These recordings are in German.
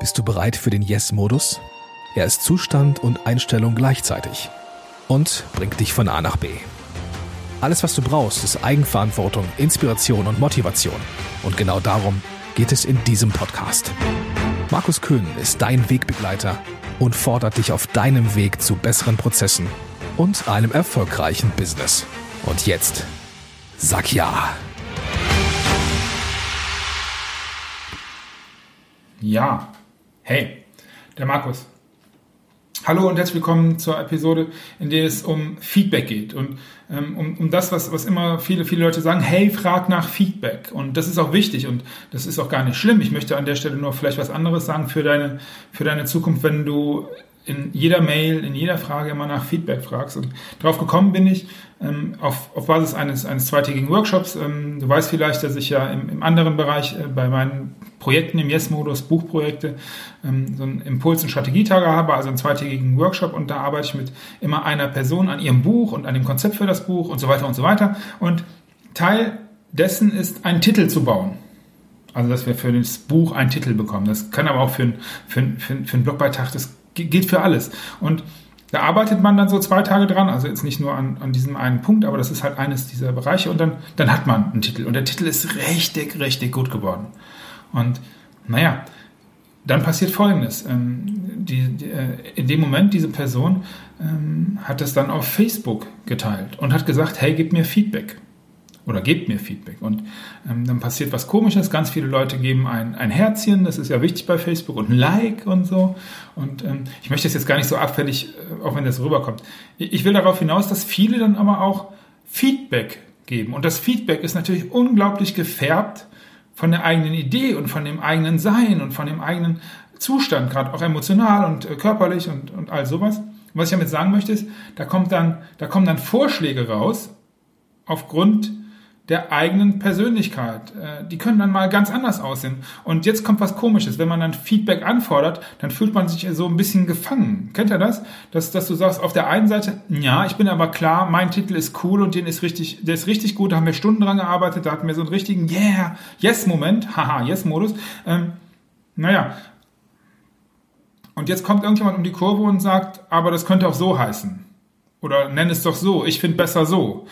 Bist du bereit für den Yes-Modus? Er ist Zustand und Einstellung gleichzeitig und bringt dich von A nach B. Alles, was du brauchst, ist Eigenverantwortung, Inspiration und Motivation. Und genau darum geht es in diesem Podcast. Markus Köhn ist dein Wegbegleiter und fordert dich auf deinem Weg zu besseren Prozessen und einem erfolgreichen Business. Und jetzt, sag ja. Ja, hey, der Markus. Hallo und herzlich willkommen zur Episode, in der es um Feedback geht und ähm, um, um das, was, was immer viele, viele Leute sagen, hey, frag nach Feedback. Und das ist auch wichtig und das ist auch gar nicht schlimm. Ich möchte an der Stelle nur vielleicht was anderes sagen für deine, für deine Zukunft, wenn du in jeder Mail, in jeder Frage immer nach Feedback fragst. Und darauf gekommen bin ich ähm, auf, auf Basis eines, eines zweitägigen Workshops. Ähm, du weißt vielleicht, dass ich ja im, im anderen Bereich äh, bei meinen Projekten im Yes-Modus, Buchprojekte, ähm, so einen Impuls- und Strategietage habe, also einen zweitägigen Workshop. Und da arbeite ich mit immer einer Person an ihrem Buch und an dem Konzept für das Buch und so weiter und so weiter. Und Teil dessen ist, einen Titel zu bauen. Also, dass wir für das Buch einen Titel bekommen. Das kann aber auch für, für, für, für einen Blogbeitrag, das geht für alles. Und da arbeitet man dann so zwei Tage dran, also jetzt nicht nur an, an diesem einen Punkt, aber das ist halt eines dieser Bereiche und dann, dann hat man einen Titel. Und der Titel ist richtig, richtig gut geworden. Und naja, dann passiert Folgendes. Ähm, die, die, äh, in dem Moment, diese Person ähm, hat das dann auf Facebook geteilt und hat gesagt, hey, gib mir Feedback oder gebt mir Feedback. Und ähm, dann passiert was Komisches. Ganz viele Leute geben ein, ein Herzchen, das ist ja wichtig bei Facebook, und ein Like und so. Und ähm, ich möchte das jetzt gar nicht so abfällig, äh, auch wenn das rüberkommt. Ich will darauf hinaus, dass viele dann aber auch Feedback geben. Und das Feedback ist natürlich unglaublich gefärbt von der eigenen Idee und von dem eigenen Sein und von dem eigenen Zustand, gerade auch emotional und äh, körperlich und, und all sowas. Und was ich damit sagen möchte, ist, da kommt dann, da kommen dann Vorschläge raus aufgrund der eigenen Persönlichkeit. Äh, die können dann mal ganz anders aussehen. Und jetzt kommt was Komisches. Wenn man dann Feedback anfordert, dann fühlt man sich so ein bisschen gefangen. Kennt ihr das? Dass, dass du sagst, auf der einen Seite, ja, ich bin aber klar, mein Titel ist cool und den ist richtig, der ist richtig gut, da haben wir Stunden dran gearbeitet, da hatten wir so einen richtigen Yeah, Yes-Moment, haha, Yes-Modus. Ähm, naja. Und jetzt kommt irgendjemand um die Kurve und sagt, aber das könnte auch so heißen. Oder nenn es doch so, ich finde besser so.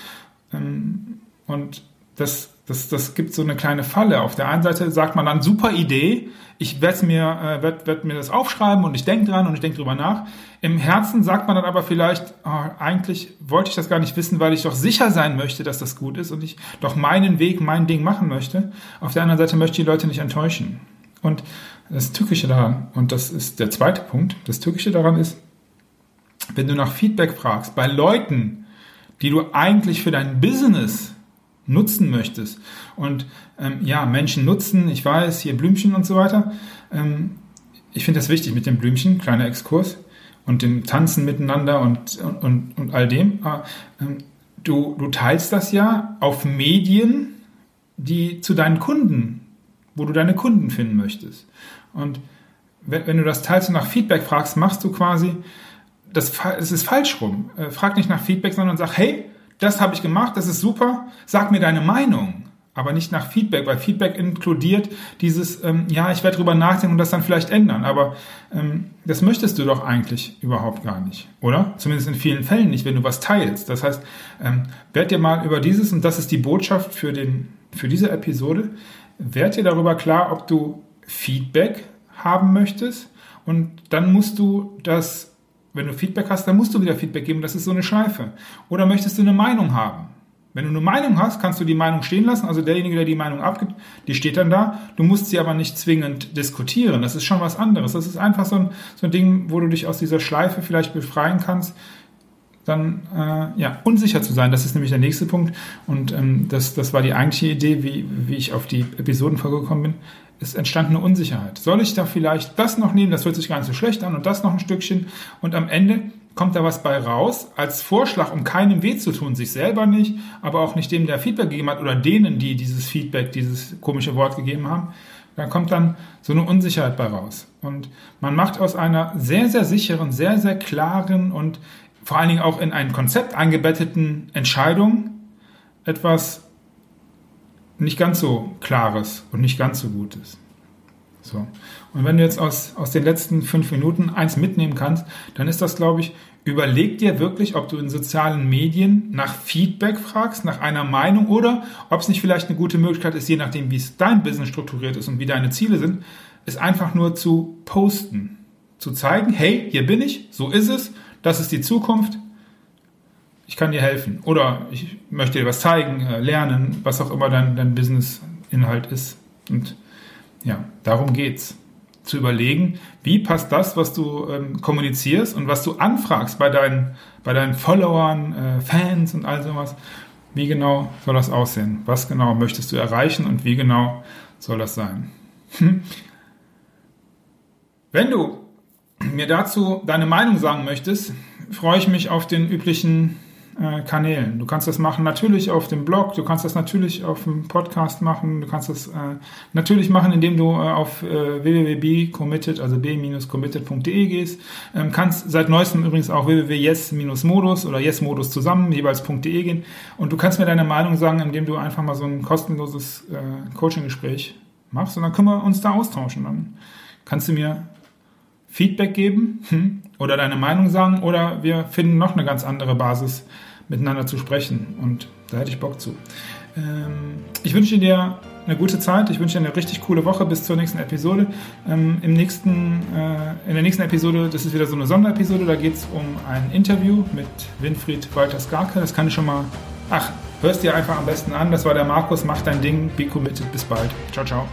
Ähm, und das, das, das gibt so eine kleine Falle. Auf der einen Seite sagt man dann, super Idee, ich werde mir, äh, werd, werd mir das aufschreiben und ich denke dran und ich denke drüber nach. Im Herzen sagt man dann aber vielleicht, oh, eigentlich wollte ich das gar nicht wissen, weil ich doch sicher sein möchte, dass das gut ist und ich doch meinen Weg, mein Ding machen möchte. Auf der anderen Seite möchte ich die Leute nicht enttäuschen. Und das Tückische daran, und das ist der zweite Punkt, das Tückische daran ist, wenn du nach Feedback fragst, bei Leuten, die du eigentlich für dein Business nutzen möchtest. Und ähm, ja, Menschen nutzen, ich weiß, hier Blümchen und so weiter. Ähm, ich finde das wichtig mit dem Blümchen, kleiner Exkurs, und dem Tanzen miteinander und, und, und all dem. Aber, ähm, du, du teilst das ja auf Medien, die zu deinen Kunden, wo du deine Kunden finden möchtest. Und wenn, wenn du das teilst und nach Feedback fragst, machst du quasi, das, das ist falsch rum. Äh, frag nicht nach Feedback, sondern sag, hey, das habe ich gemacht, das ist super, sag mir deine Meinung. Aber nicht nach Feedback, weil Feedback inkludiert dieses, ähm, ja, ich werde drüber nachdenken und das dann vielleicht ändern. Aber ähm, das möchtest du doch eigentlich überhaupt gar nicht, oder? Zumindest in vielen Fällen nicht, wenn du was teilst. Das heißt, ähm, werd dir mal über dieses, und das ist die Botschaft für, den, für diese Episode, werd dir darüber klar, ob du Feedback haben möchtest. Und dann musst du das wenn du Feedback hast, dann musst du wieder Feedback geben. Das ist so eine Schleife. Oder möchtest du eine Meinung haben? Wenn du eine Meinung hast, kannst du die Meinung stehen lassen. Also derjenige, der die Meinung abgibt, die steht dann da. Du musst sie aber nicht zwingend diskutieren. Das ist schon was anderes. Das ist einfach so ein, so ein Ding, wo du dich aus dieser Schleife vielleicht befreien kannst, dann äh, ja unsicher zu sein. Das ist nämlich der nächste Punkt. Und ähm, das, das war die eigentliche Idee, wie, wie ich auf die Episodenfolge gekommen bin es entstand eine Unsicherheit. Soll ich da vielleicht das noch nehmen? Das hört sich gar nicht so schlecht an und das noch ein Stückchen. Und am Ende kommt da was bei raus, als Vorschlag, um keinem weh zu tun, sich selber nicht, aber auch nicht dem, der Feedback gegeben hat oder denen, die dieses Feedback, dieses komische Wort gegeben haben. Da kommt dann so eine Unsicherheit bei raus. Und man macht aus einer sehr, sehr sicheren, sehr, sehr klaren und vor allen Dingen auch in ein Konzept eingebetteten Entscheidung etwas nicht ganz so klares und nicht ganz so gutes. So. Und wenn du jetzt aus, aus den letzten fünf Minuten eins mitnehmen kannst, dann ist das, glaube ich, überleg dir wirklich, ob du in sozialen Medien nach Feedback fragst, nach einer Meinung oder ob es nicht vielleicht eine gute Möglichkeit ist, je nachdem, wie es dein Business strukturiert ist und wie deine Ziele sind, es einfach nur zu posten. Zu zeigen, hey, hier bin ich, so ist es, das ist die Zukunft, ich kann dir helfen. Oder ich möchte dir was zeigen, äh, lernen, was auch immer dein, dein Business-Inhalt ist. Und ja, darum geht's. Zu überlegen, wie passt das, was du ähm, kommunizierst und was du anfragst bei deinen, bei deinen Followern, äh, Fans und all sowas. Wie genau soll das aussehen? Was genau möchtest du erreichen und wie genau soll das sein? Hm. Wenn du mir dazu deine Meinung sagen möchtest, freue ich mich auf den üblichen äh, Kanälen. Du kannst das machen natürlich auf dem Blog, du kannst das natürlich auf dem Podcast machen, du kannst das äh, natürlich machen, indem du äh, auf äh, www.committed, also b-committed.de gehst. Ähm, kannst seit neuestem übrigens auch www.yes-modus oder yes-modus zusammen, jeweils.de gehen. Und du kannst mir deine Meinung sagen, indem du einfach mal so ein kostenloses äh, Coaching-Gespräch machst und dann können wir uns da austauschen. Dann kannst du mir Feedback geben hm, oder deine Meinung sagen oder wir finden noch eine ganz andere Basis, miteinander zu sprechen. Und da hätte ich Bock zu. Ähm, ich wünsche dir eine gute Zeit. Ich wünsche dir eine richtig coole Woche bis zur nächsten Episode. Ähm, Im nächsten, äh, in der nächsten Episode, das ist wieder so eine Sonderepisode, da geht es um ein Interview mit Winfried Walter-Skarke. Das kann ich schon mal. Ach, hörst dir einfach am besten an. Das war der Markus. Mach dein Ding. Be committed. Bis bald. Ciao, ciao.